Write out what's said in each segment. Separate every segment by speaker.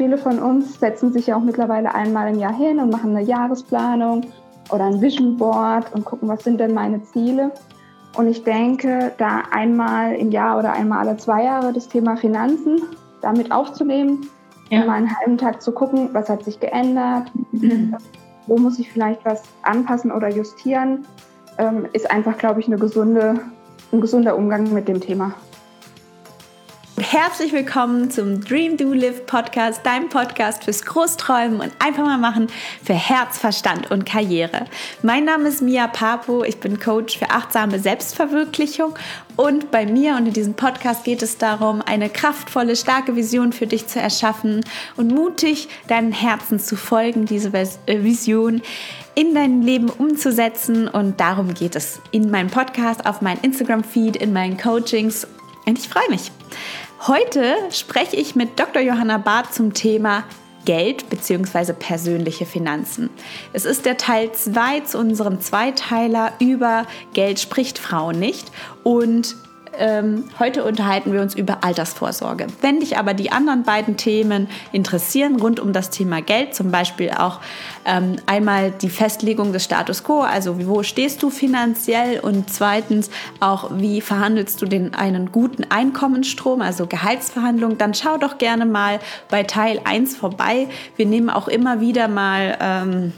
Speaker 1: viele von uns setzen sich ja auch mittlerweile einmal im Jahr hin und machen eine Jahresplanung oder ein Vision Board und gucken, was sind denn meine Ziele. Und ich denke, da einmal im Jahr oder einmal alle zwei Jahre das Thema Finanzen damit aufzunehmen, ja. mal einen halben Tag zu gucken, was hat sich geändert, mhm. wo muss ich vielleicht was anpassen oder justieren, ähm, ist einfach, glaube ich, eine gesunde, ein gesunder Umgang mit dem Thema.
Speaker 2: Herzlich willkommen zum Dream Do Live Podcast, deinem Podcast fürs Großträumen und einfach mal machen für Herz, Verstand und Karriere. Mein Name ist Mia Papo, ich bin Coach für achtsame Selbstverwirklichung und bei mir und in diesem Podcast geht es darum, eine kraftvolle, starke Vision für dich zu erschaffen und mutig deinen Herzen zu folgen, diese äh, Vision in dein Leben umzusetzen. Und darum geht es in meinem Podcast, auf meinem Instagram-Feed, in meinen Coachings. Und ich freue mich. Heute spreche ich mit Dr. Johanna Barth zum Thema Geld bzw. persönliche Finanzen. Es ist der Teil 2 zu unserem Zweiteiler über Geld spricht Frau nicht und ähm, heute unterhalten wir uns über Altersvorsorge. Wenn dich aber die anderen beiden Themen interessieren, rund um das Thema Geld, zum Beispiel auch ähm, einmal die Festlegung des Status quo, also wo stehst du finanziell und zweitens auch, wie verhandelst du den einen guten Einkommensstrom, also Gehaltsverhandlung, dann schau doch gerne mal bei Teil 1 vorbei. Wir nehmen auch immer wieder mal... Ähm,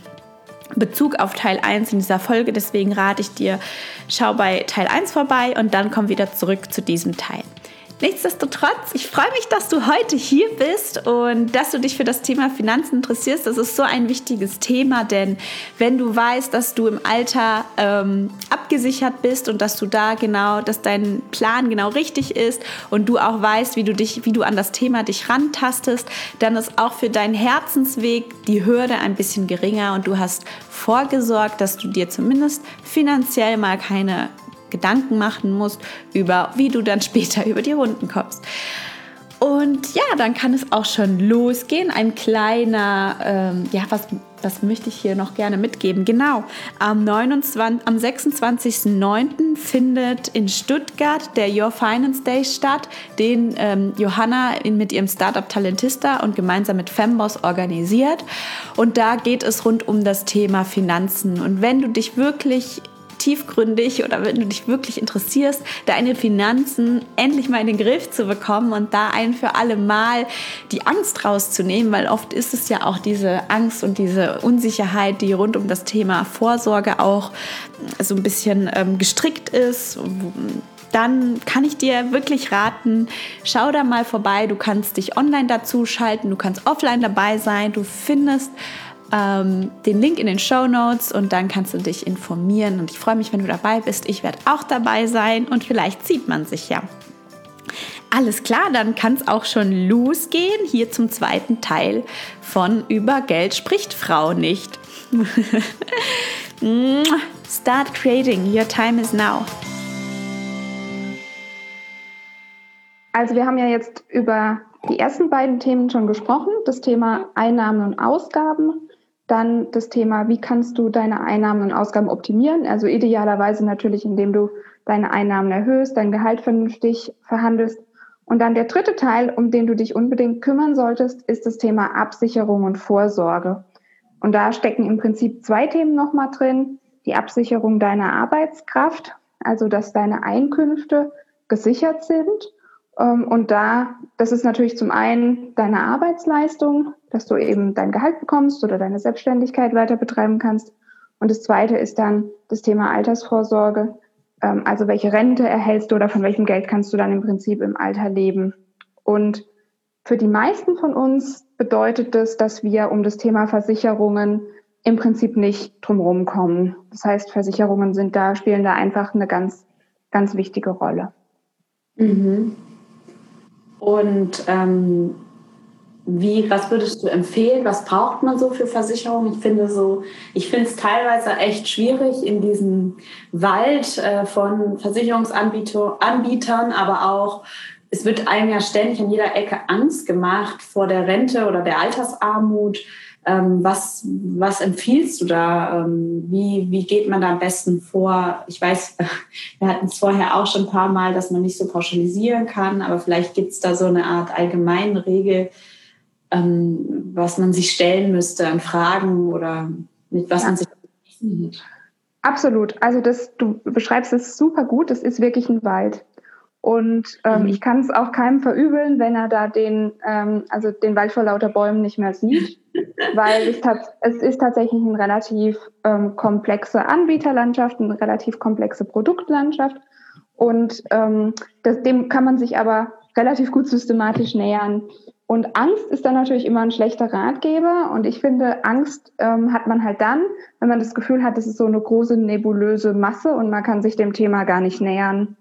Speaker 2: Bezug auf Teil 1 in dieser Folge. Deswegen rate ich dir, schau bei Teil 1 vorbei und dann komm wieder zurück zu diesem Teil. Nichtsdestotrotz, ich freue mich, dass du heute hier bist und dass du dich für das Thema Finanzen interessierst. Das ist so ein wichtiges Thema, denn wenn du weißt, dass du im Alter ähm, abgesichert bist und dass du da genau, dass dein Plan genau richtig ist und du auch weißt, wie du dich, wie du an das Thema dich rantastest, dann ist auch für deinen Herzensweg die Hürde ein bisschen geringer und du hast vorgesorgt, dass du dir zumindest finanziell mal keine Gedanken machen musst über, wie du dann später über die Runden kommst. Und ja, dann kann es auch schon losgehen. Ein kleiner, ähm, ja, was, was möchte ich hier noch gerne mitgeben? Genau, am, 29, am 26.09. findet in Stuttgart der Your Finance Day statt, den ähm, Johanna mit ihrem Startup Talentista und gemeinsam mit Femboss organisiert. Und da geht es rund um das Thema Finanzen. Und wenn du dich wirklich tiefgründig oder wenn du dich wirklich interessierst, deine Finanzen endlich mal in den Griff zu bekommen und da ein für alle Mal die Angst rauszunehmen, weil oft ist es ja auch diese Angst und diese Unsicherheit, die rund um das Thema Vorsorge auch so ein bisschen ähm, gestrickt ist dann kann ich dir wirklich raten, schau da mal vorbei. Du kannst dich online dazu schalten, du kannst offline dabei sein. Du findest ähm, den Link in den Show Notes und dann kannst du dich informieren. Und ich freue mich, wenn du dabei bist. Ich werde auch dabei sein und vielleicht sieht man sich ja. Alles klar, dann kann es auch schon losgehen. Hier zum zweiten Teil von Über Geld spricht Frau nicht. Start creating, your time is now.
Speaker 1: Also wir haben ja jetzt über die ersten beiden Themen schon gesprochen, das Thema Einnahmen und Ausgaben. Dann das Thema, wie kannst du deine Einnahmen und Ausgaben optimieren? Also idealerweise natürlich, indem du deine Einnahmen erhöhst, dein Gehalt vernünftig verhandelst. Und dann der dritte Teil, um den du dich unbedingt kümmern solltest, ist das Thema Absicherung und Vorsorge. Und da stecken im Prinzip zwei Themen nochmal drin. Die Absicherung deiner Arbeitskraft, also dass deine Einkünfte gesichert sind und da, das ist natürlich zum einen deine Arbeitsleistung, dass du eben dein Gehalt bekommst oder deine Selbstständigkeit weiter betreiben kannst. Und das zweite ist dann das Thema Altersvorsorge. Ähm, also welche Rente erhältst du oder von welchem Geld kannst du dann im Prinzip im Alter leben? Und für die meisten von uns bedeutet das, dass wir um das Thema Versicherungen im Prinzip nicht drumherum kommen. Das heißt, Versicherungen sind da, spielen da einfach eine ganz, ganz wichtige Rolle.
Speaker 3: Mhm. Und ähm, wie, was würdest du empfehlen? Was braucht man so für Versicherungen? Ich finde so, ich finde es teilweise echt schwierig in diesem Wald äh, von Versicherungsanbietern, aber auch es wird einem ja ständig an jeder Ecke Angst gemacht vor der Rente oder der Altersarmut. Ähm, was, was empfiehlst du da? Ähm, wie, wie geht man da am besten vor? Ich weiß, wir hatten es vorher auch schon ein paar Mal, dass man nicht so pauschalisieren kann, aber vielleicht gibt es da so eine Art allgemeine Regel.
Speaker 2: ähm, was man sich stellen müsste an Fragen oder mit was ja. man sich
Speaker 1: Absolut. Also das, du beschreibst es super gut. Es ist wirklich ein Wald. Und ähm, mhm. ich kann es auch keinem verübeln, wenn er da den, ähm, also den Wald vor lauter Bäumen nicht mehr sieht, weil es, es ist tatsächlich eine relativ ähm, komplexe Anbieterlandschaft, eine relativ komplexe Produktlandschaft. Und ähm, das, dem kann man sich aber relativ gut systematisch nähern. Und Angst ist dann natürlich immer ein schlechter Ratgeber. Und ich finde, Angst ähm, hat man halt dann, wenn man das Gefühl hat, das ist so eine große nebulöse Masse und man kann sich dem Thema gar nicht nähern.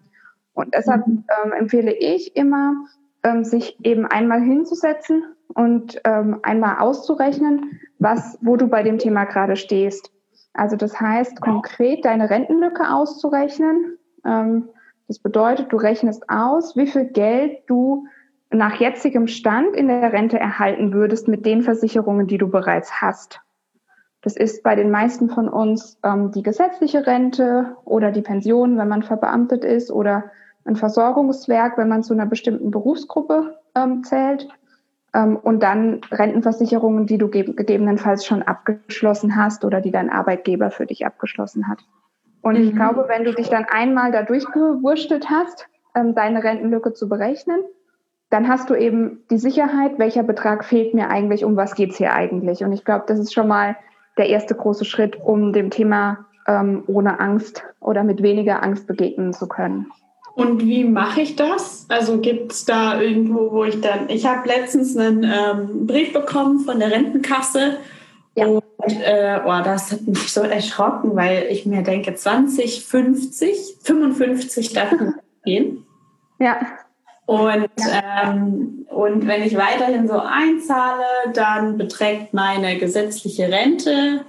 Speaker 1: Und deshalb mhm. ähm, empfehle ich immer, ähm, sich eben einmal hinzusetzen und ähm, einmal auszurechnen, was, wo du bei dem Thema gerade stehst. Also das heißt, konkret deine Rentenlücke auszurechnen. Ähm, das bedeutet, du rechnest aus, wie viel Geld du nach jetzigem Stand in der Rente erhalten würdest mit den Versicherungen, die du bereits hast. Das ist bei den meisten von uns ähm, die gesetzliche Rente oder die Pension, wenn man verbeamtet ist oder ein Versorgungswerk, wenn man zu einer bestimmten Berufsgruppe ähm, zählt. Ähm, und dann Rentenversicherungen, die du gegebenenfalls schon abgeschlossen hast oder die dein Arbeitgeber für dich abgeschlossen hat. Und mhm. ich glaube, wenn du dich dann einmal da durchgewurschtelt hast, ähm, deine Rentenlücke zu berechnen, dann hast du eben die Sicherheit, welcher Betrag fehlt mir eigentlich, um was geht's hier eigentlich. Und ich glaube, das ist schon mal der erste große Schritt, um dem Thema ähm, ohne Angst oder mit weniger Angst begegnen zu können.
Speaker 2: Und wie mache ich das? Also gibt es da irgendwo, wo ich dann, ich habe letztens einen ähm, Brief bekommen von der Rentenkasse ja. und äh, oh, das hat mich so erschrocken, weil ich mir denke, 20, 50, 55 darf gehen.
Speaker 1: Ja.
Speaker 2: Und. Ähm, und wenn ich weiterhin so einzahle, dann beträgt meine gesetzliche Rente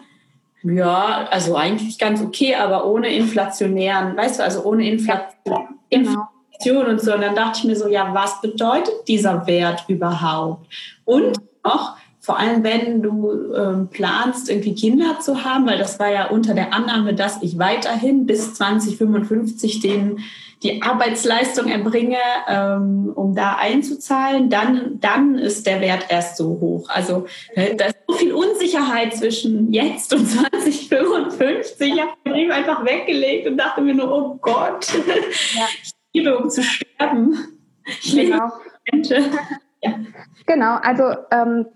Speaker 2: ja, also eigentlich ganz okay, aber ohne inflationären, weißt du, also ohne Inflation, genau. Inflation und so. Und dann dachte ich mir so, ja, was bedeutet dieser Wert überhaupt? Und auch, vor allem wenn du ähm, planst, irgendwie Kinder zu haben, weil das war ja unter der Annahme, dass ich weiterhin bis 2055 den die Arbeitsleistung erbringe, ähm, um da einzuzahlen, dann, dann ist der Wert erst so hoch. Also äh, da ist so viel Unsicherheit zwischen jetzt und 2055. Ich habe den Brief einfach weggelegt und dachte mir nur, oh Gott, ja. ich liebe, um zu sterben. Ich
Speaker 1: genau. lebe ja. Genau, also ähm,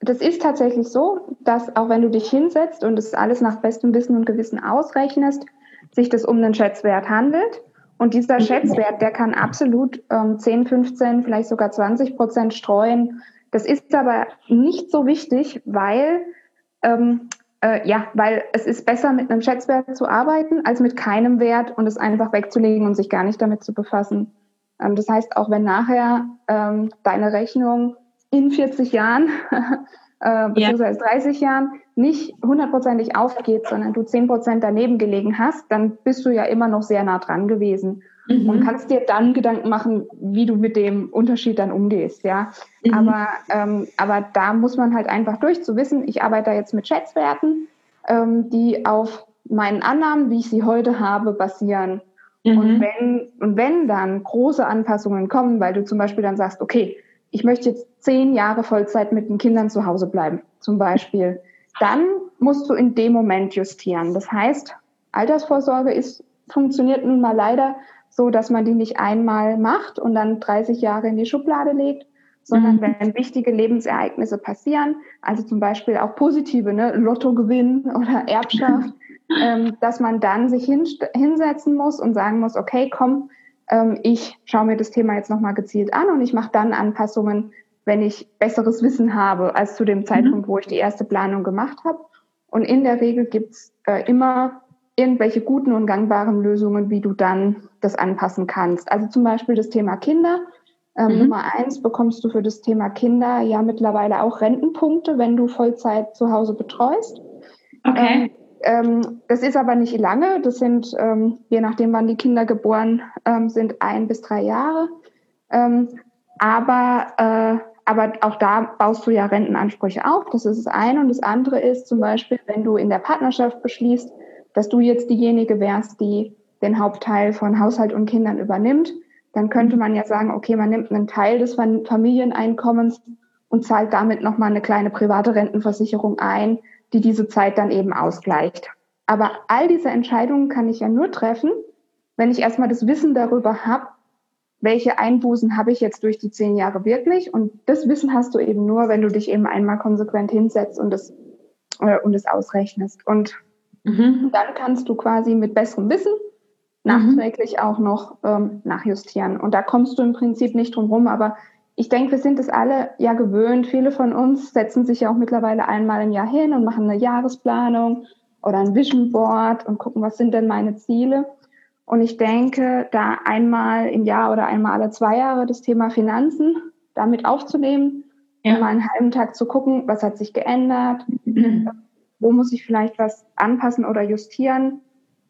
Speaker 1: das ist tatsächlich so, dass auch wenn du dich hinsetzt und es alles nach bestem Wissen und Gewissen ausrechnest, sich das um einen Schätzwert handelt. Und dieser Schätzwert, der kann absolut ähm, 10, 15, vielleicht sogar 20 Prozent streuen. Das ist aber nicht so wichtig, weil, ähm, äh, ja, weil es ist besser, mit einem Schätzwert zu arbeiten, als mit keinem Wert und es einfach wegzulegen und sich gar nicht damit zu befassen. Ähm, das heißt, auch wenn nachher ähm, deine Rechnung in 40 Jahren äh, beziehungsweise ja. 30 Jahren nicht hundertprozentig aufgeht, sondern du 10 Prozent daneben gelegen hast, dann bist du ja immer noch sehr nah dran gewesen mhm. und kannst dir dann Gedanken machen, wie du mit dem Unterschied dann umgehst, ja. Mhm. Aber, ähm, aber da muss man halt einfach durch zu wissen, ich arbeite jetzt mit Schätzwerten, ähm, die auf meinen Annahmen, wie ich sie heute habe, basieren. Mhm. Und wenn, und wenn dann große Anpassungen kommen, weil du zum Beispiel dann sagst, okay, ich möchte jetzt zehn Jahre Vollzeit mit den Kindern zu Hause bleiben, zum Beispiel, dann musst du in dem Moment justieren. Das heißt, Altersvorsorge ist, funktioniert nun mal leider so, dass man die nicht einmal macht und dann 30 Jahre in die Schublade legt, sondern mhm. wenn wichtige Lebensereignisse passieren, also zum Beispiel auch positive, ne, Lottogewinn oder Erbschaft, ähm, dass man dann sich hinsetzen muss und sagen muss, okay, komm, ähm, ich schaue mir das Thema jetzt nochmal gezielt an und ich mache dann Anpassungen, wenn ich besseres Wissen habe als zu dem mhm. Zeitpunkt, mhm. wo ich die erste Planung gemacht habe. Und in der Regel gibt's äh, immer irgendwelche guten und gangbaren Lösungen, wie du dann das anpassen kannst. Also zum Beispiel das Thema Kinder. Ähm, mhm. Nummer eins bekommst du für das Thema Kinder ja mittlerweile auch Rentenpunkte, wenn du Vollzeit zu Hause betreust.
Speaker 2: Okay.
Speaker 1: Ähm, ähm, das ist aber nicht lange. Das sind, ähm, je nachdem, wann die Kinder geboren ähm, sind, ein bis drei Jahre. Ähm, aber, äh, aber auch da baust du ja Rentenansprüche auf. Das ist das eine. Und das andere ist zum Beispiel, wenn du in der Partnerschaft beschließt, dass du jetzt diejenige wärst, die den Hauptteil von Haushalt und Kindern übernimmt, dann könnte man ja sagen, okay, man nimmt einen Teil des Familieneinkommens und zahlt damit nochmal eine kleine private Rentenversicherung ein, die diese Zeit dann eben ausgleicht. Aber all diese Entscheidungen kann ich ja nur treffen, wenn ich erstmal das Wissen darüber habe, welche Einbußen habe ich jetzt durch die zehn Jahre wirklich. Und das Wissen hast du eben nur, wenn du dich eben einmal konsequent hinsetzt und es, äh, und es ausrechnest. Und mhm. dann kannst du quasi mit besserem Wissen nachträglich mhm. auch noch ähm, nachjustieren. Und da kommst du im Prinzip nicht drum rum, aber ich denke, wir sind es alle ja gewöhnt. Viele von uns setzen sich ja auch mittlerweile einmal im Jahr hin und machen eine Jahresplanung oder ein Vision Board und gucken, was sind denn meine Ziele. Und ich denke, da einmal im Jahr oder einmal alle zwei Jahre das Thema Finanzen damit aufzunehmen ja. und mal einen halben Tag zu gucken, was hat sich geändert, wo muss ich vielleicht was anpassen oder justieren,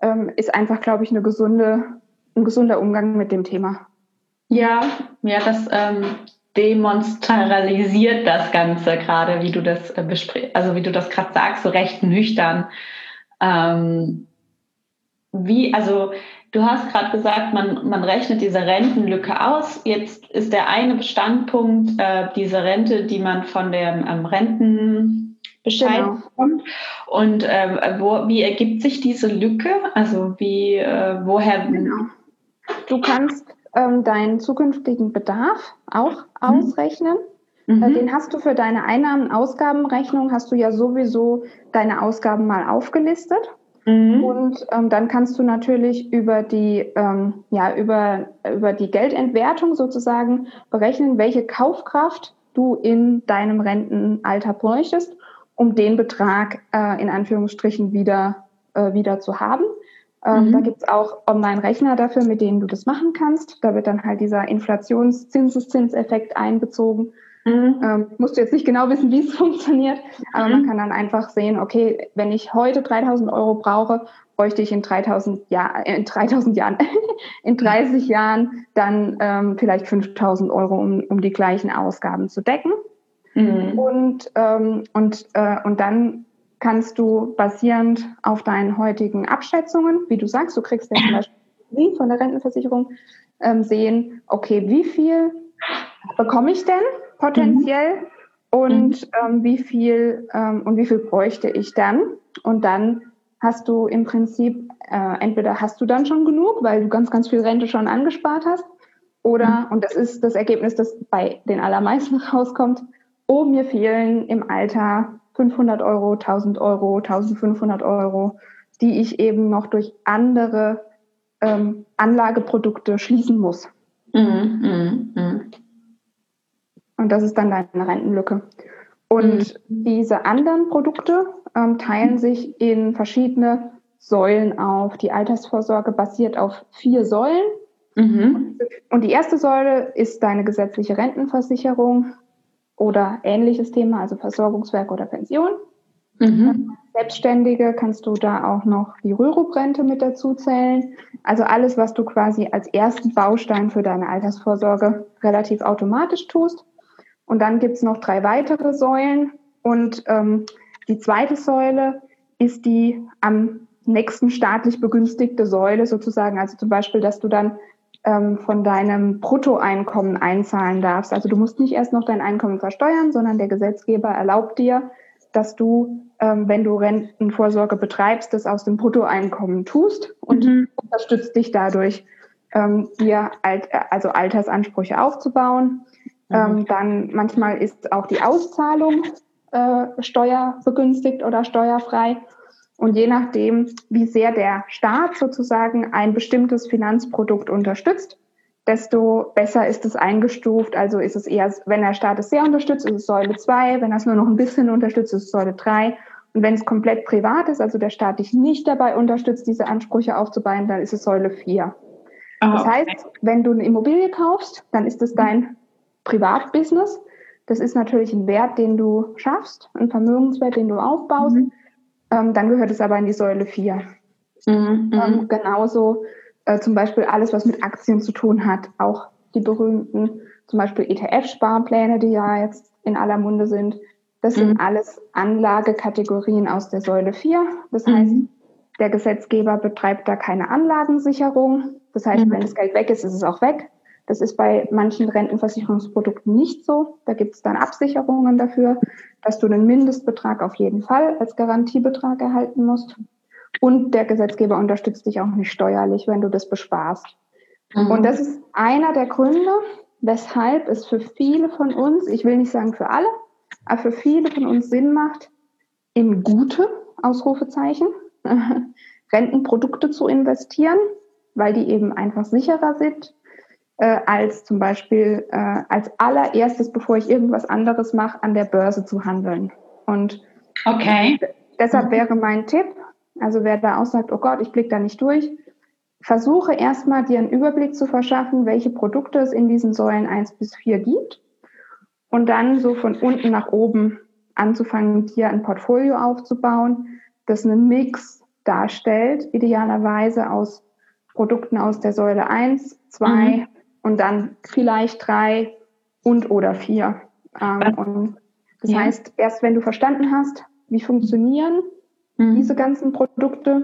Speaker 1: ähm, ist einfach, glaube ich, eine gesunde, ein gesunder Umgang mit dem Thema.
Speaker 2: Ja, ja, das ähm, demonstralisiert das Ganze gerade, wie du das äh, besprichst, also wie du das gerade sagst, so recht nüchtern. Ähm, wie, also Du hast gerade gesagt, man, man rechnet diese Rentenlücke aus. Jetzt ist der eine Standpunkt äh, diese Rente, die man von dem ähm, Rentenbescheid genau. bekommt. Und ähm, wo, wie ergibt sich diese Lücke? Also wie, äh, woher? Genau.
Speaker 1: Du kannst ähm, deinen zukünftigen Bedarf auch. Ausrechnen. Mhm. Äh, den hast du für deine Einnahmen-Ausgabenrechnung, hast du ja sowieso deine Ausgaben mal aufgelistet. Mhm. Und ähm, dann kannst du natürlich über die, ähm, ja, über, über die Geldentwertung sozusagen berechnen, welche Kaufkraft du in deinem Rentenalter bräuchtest, um den Betrag äh, in Anführungsstrichen wieder, äh, wieder zu haben. Ähm, mhm. Da gibt's auch Online-Rechner dafür, mit denen du das machen kannst. Da wird dann halt dieser Inflationszinseszinseffekt einbezogen. Mhm. Ähm, musst du jetzt nicht genau wissen, wie es funktioniert, aber mhm. man kann dann einfach sehen, okay, wenn ich heute 3000 Euro brauche, bräuchte ich in 3000, Jahr, in 3000 Jahren, in 30 Jahren dann ähm, vielleicht 5000 Euro, um, um die gleichen Ausgaben zu decken. Mhm. Und, ähm, und, äh, und dann kannst du basierend auf deinen heutigen Abschätzungen, wie du sagst, du kriegst ja zum Beispiel von der Rentenversicherung, ähm, sehen, okay, wie viel bekomme ich denn potenziell mhm. und mhm. ähm, wie viel ähm, und wie viel bräuchte ich dann? Und dann hast du im Prinzip äh, entweder hast du dann schon genug, weil du ganz ganz viel Rente schon angespart hast, oder mhm. und das ist das Ergebnis, das bei den allermeisten rauskommt. Oh, mir fehlen im Alter 500 Euro, 1000 Euro, 1500 Euro, die ich eben noch durch andere ähm, Anlageprodukte schließen muss. Mhm, mh, mh. Und das ist dann deine Rentenlücke. Und mhm. diese anderen Produkte ähm, teilen sich in verschiedene Säulen auf. Die Altersvorsorge basiert auf vier Säulen. Mhm. Und die erste Säule ist deine gesetzliche Rentenversicherung oder ähnliches Thema, also Versorgungswerk oder Pension. Mhm. Selbstständige kannst du da auch noch die Rürup-Rente mit dazu zählen. Also alles, was du quasi als ersten Baustein für deine Altersvorsorge relativ automatisch tust. Und dann gibt's noch drei weitere Säulen. Und ähm, die zweite Säule ist die am nächsten staatlich begünstigte Säule sozusagen. Also zum Beispiel, dass du dann ähm, von deinem Bruttoeinkommen einzahlen darfst. Also du musst nicht erst noch dein Einkommen versteuern, sondern der Gesetzgeber erlaubt dir, dass du, ähm, wenn du Rentenvorsorge betreibst, das aus dem Bruttoeinkommen tust und mhm. unterstützt dich dadurch, ähm, dir alt, also Altersansprüche aufzubauen. Mhm. Ähm, dann manchmal ist auch die Auszahlung äh, steuerbegünstigt oder steuerfrei. Und je nachdem, wie sehr der Staat sozusagen ein bestimmtes Finanzprodukt unterstützt, desto besser ist es eingestuft. Also ist es eher, wenn der Staat es sehr unterstützt, ist es Säule 2, wenn er es nur noch ein bisschen unterstützt, ist es Säule 3. Und wenn es komplett privat ist, also der Staat dich nicht dabei unterstützt, diese Ansprüche aufzubauen, dann ist es Säule 4. Oh, das heißt, wenn du eine Immobilie kaufst, dann ist es dein Privatbusiness. Das ist natürlich ein Wert, den du schaffst, ein Vermögenswert, den du aufbaust. Mhm. Ähm, dann gehört es aber in die Säule 4. Mhm. Ähm, genauso äh, zum Beispiel alles, was mit Aktien zu tun hat, auch die berühmten zum Beispiel ETF-Sparpläne, die ja jetzt in aller Munde sind. Das mhm. sind alles Anlagekategorien aus der Säule 4. Das heißt, mhm. der Gesetzgeber betreibt da keine Anlagensicherung. Das heißt, mhm. wenn das Geld weg ist, ist es auch weg. Das ist bei manchen Rentenversicherungsprodukten nicht so. Da gibt es dann Absicherungen dafür, dass du einen Mindestbetrag auf jeden Fall als Garantiebetrag erhalten musst. Und der Gesetzgeber unterstützt dich auch nicht steuerlich, wenn du das besparst. Mhm. Und das ist einer der Gründe, weshalb es für viele von uns, ich will nicht sagen für alle, aber für viele von uns Sinn macht, in gute Ausrufezeichen Rentenprodukte zu investieren, weil die eben einfach sicherer sind, äh, als zum Beispiel äh, als allererstes, bevor ich irgendwas anderes mache, an der Börse zu handeln. Und okay. deshalb wäre mein Tipp, also wer da auch sagt, oh Gott, ich blicke da nicht durch, versuche erstmal dir einen Überblick zu verschaffen, welche Produkte es in diesen Säulen 1 bis 4 gibt und dann so von unten nach oben anzufangen, dir ein Portfolio aufzubauen, das einen Mix darstellt, idealerweise aus Produkten aus der Säule 1, 2 mhm. Und dann vielleicht 3 und oder 4. Ähm, und das ja. heißt, erst wenn du verstanden hast, wie funktionieren mhm. diese ganzen Produkte,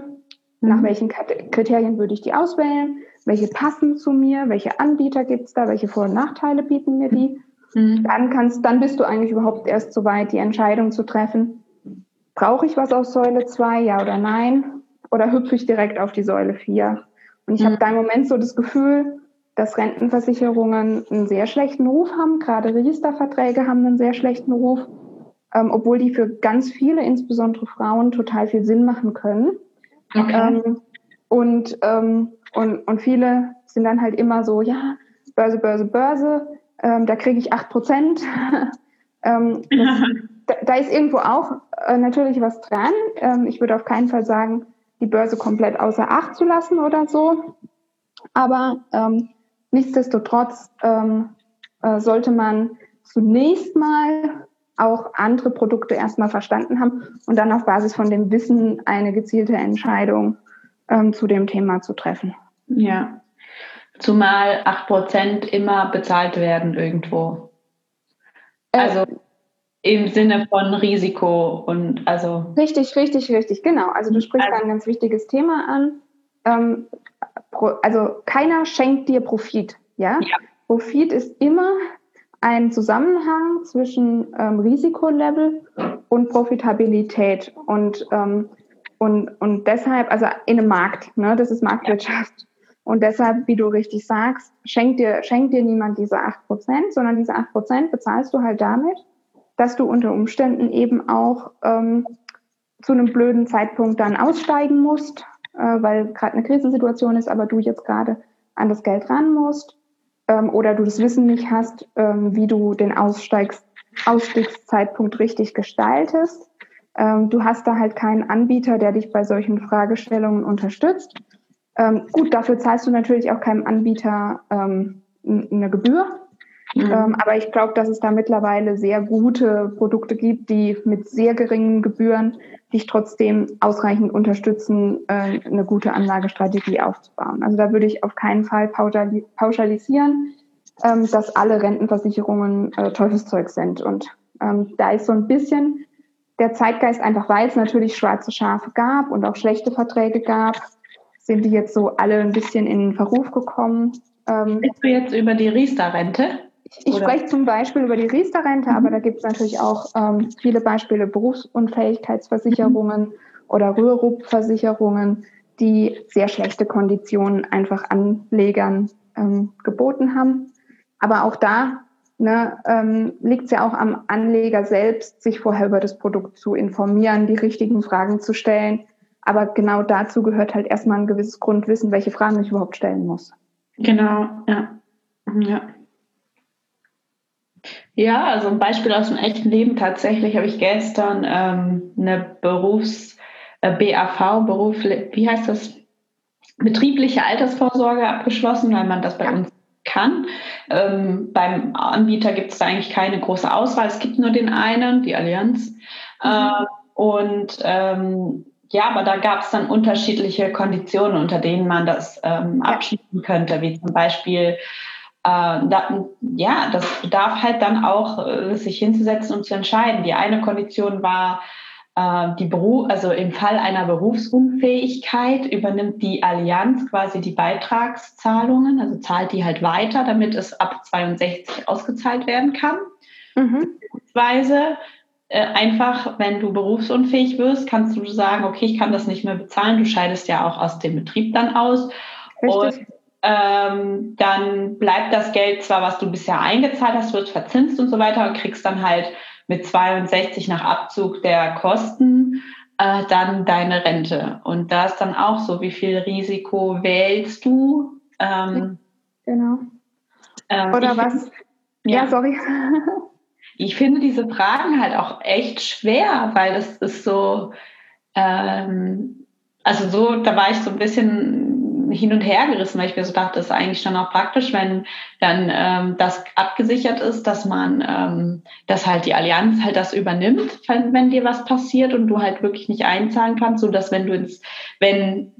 Speaker 1: mhm. nach welchen Kriterien würde ich die auswählen, welche passen zu mir, welche Anbieter gibt es da, welche Vor- und Nachteile bieten mir die, mhm. dann kannst, dann bist du eigentlich überhaupt erst so weit, die Entscheidung zu treffen, brauche ich was aus Säule 2, ja oder nein? Oder hüpfe ich direkt auf die Säule 4? Und ich mhm. habe da im Moment so das Gefühl, dass Rentenversicherungen einen sehr schlechten Ruf haben. Gerade Registerverträge haben einen sehr schlechten Ruf, ähm, obwohl die für ganz viele, insbesondere Frauen, total viel Sinn machen können. Okay. Ähm, und, ähm, und, und viele sind dann halt immer so, ja, Börse, Börse, Börse, ähm, da kriege ich acht Prozent. ähm, da, da, ist irgendwo auch äh, natürlich was dran. Ähm, ich würde auf keinen Fall sagen, die Börse komplett außer Acht zu lassen oder so. Aber ähm, nichtsdestotrotz ähm, äh, sollte man zunächst mal auch andere Produkte erstmal verstanden haben und dann auf Basis von dem Wissen eine gezielte Entscheidung ähm, zu dem Thema zu treffen.
Speaker 2: Ja, zumal 8% immer bezahlt werden irgendwo. Äh, also im Sinne von Risiko und also.
Speaker 1: Richtig, richtig, richtig, genau. Also du sprichst also, ein ganz wichtiges Thema an. Ähm, also keiner schenkt dir Profit, ja? ja? Profit ist immer ein Zusammenhang zwischen ähm, Risikolevel und Profitabilität und ähm, und, und deshalb, also in einem Markt, ne, das ist Marktwirtschaft. Ja. Und deshalb, wie du richtig sagst, schenkt dir, schenkt dir niemand diese 8%, sondern diese 8% bezahlst du halt damit, dass du unter Umständen eben auch ähm, zu einem blöden Zeitpunkt dann aussteigen musst, äh, weil gerade eine Krisensituation ist, aber du jetzt gerade an das Geld ran musst ähm, oder du das Wissen nicht hast, ähm, wie du den Aussteigs Ausstiegszeitpunkt richtig gestaltest. Ähm, du hast da halt keinen Anbieter, der dich bei solchen Fragestellungen unterstützt. Ähm, gut, dafür zahlst du natürlich auch keinem Anbieter ähm, eine Gebühr, Mhm. Ähm, aber ich glaube, dass es da mittlerweile sehr gute Produkte gibt, die mit sehr geringen Gebühren dich trotzdem ausreichend unterstützen, äh, eine gute Anlagestrategie aufzubauen. Also da würde ich auf keinen Fall pauschalisieren, ähm, dass alle Rentenversicherungen äh, Teufelszeug sind. Und ähm, da ist so ein bisschen der Zeitgeist einfach, weil es natürlich schwarze Schafe gab und auch schlechte Verträge gab, sind die jetzt so alle ein bisschen in Verruf gekommen.
Speaker 2: Ähm, du jetzt über die Riester-Rente?
Speaker 1: Ich Oder? spreche zum Beispiel über die Riester-Rente, aber da gibt es natürlich auch ähm, viele Beispiele Berufsunfähigkeitsversicherungen mhm. oder Rürup-Versicherungen, die sehr schlechte Konditionen einfach Anlegern ähm, geboten haben. Aber auch da ne, ähm, liegt es ja auch am Anleger selbst, sich vorher über das Produkt zu informieren, die richtigen Fragen zu stellen. Aber genau dazu gehört halt erstmal ein gewisses Grundwissen, welche Fragen ich überhaupt stellen muss.
Speaker 2: Genau, ja. Ja. Ja, also ein Beispiel aus dem echten Leben. Tatsächlich habe ich gestern ähm, eine Berufs- äh, BAV, Beruf, wie heißt das? Betriebliche Altersvorsorge abgeschlossen, weil man das bei uns kann. Ähm, beim Anbieter gibt es da eigentlich keine große Auswahl. Es gibt nur den einen, die Allianz. Mhm. Äh, und ähm, ja, aber da gab es dann unterschiedliche Konditionen, unter denen man das ähm, abschließen könnte, wie zum Beispiel da, ja, das bedarf halt dann auch, äh, sich hinzusetzen und zu entscheiden. Die eine Kondition war äh, die Beruf, also im Fall einer Berufsunfähigkeit übernimmt die Allianz quasi die Beitragszahlungen, also zahlt die halt weiter, damit es ab 62 ausgezahlt werden kann. Mhm. Beziehungsweise äh, einfach, wenn du berufsunfähig wirst, kannst du sagen, okay, ich kann das nicht mehr bezahlen. Du scheidest ja auch aus dem Betrieb dann aus. Richtig. Und ähm, dann bleibt das Geld zwar, was du bisher eingezahlt hast, wird verzinst und so weiter und kriegst dann halt mit 62 nach Abzug der Kosten äh, dann deine Rente. Und da ist dann auch so, wie viel Risiko wählst du? Ähm,
Speaker 1: genau. Äh, Oder was? Find, ja, ja, sorry.
Speaker 2: ich finde diese Fragen halt auch echt schwer, weil es ist so, ähm, also so, da war ich so ein bisschen hin und her gerissen, weil ich mir so dachte, das ist eigentlich dann auch praktisch, wenn dann ähm, das abgesichert ist, dass man, ähm, dass halt die Allianz halt das übernimmt, wenn, wenn dir was passiert und du halt wirklich nicht einzahlen kannst, so dass wenn du ins, wenn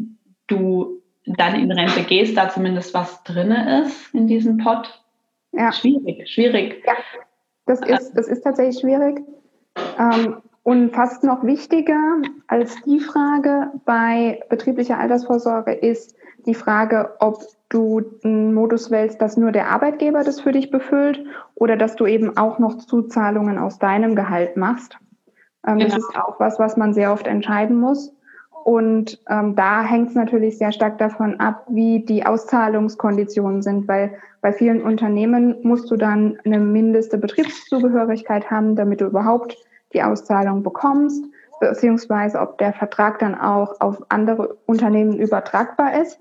Speaker 2: du dann in Rente gehst, da zumindest was drinne ist in diesem Pot. Ja. Schwierig, schwierig. Ja,
Speaker 1: das ist, das ist tatsächlich schwierig. Ähm, und fast noch wichtiger als die Frage bei betrieblicher Altersvorsorge ist, die Frage, ob du einen Modus wählst, dass nur der Arbeitgeber das für dich befüllt oder dass du eben auch noch Zuzahlungen aus deinem Gehalt machst. Ähm, genau. Das ist auch was, was man sehr oft entscheiden muss. Und ähm, da hängt es natürlich sehr stark davon ab, wie die Auszahlungskonditionen sind, weil bei vielen Unternehmen musst du dann eine mindeste Betriebszugehörigkeit haben, damit du überhaupt die Auszahlung bekommst, beziehungsweise ob der Vertrag dann auch auf andere Unternehmen übertragbar ist.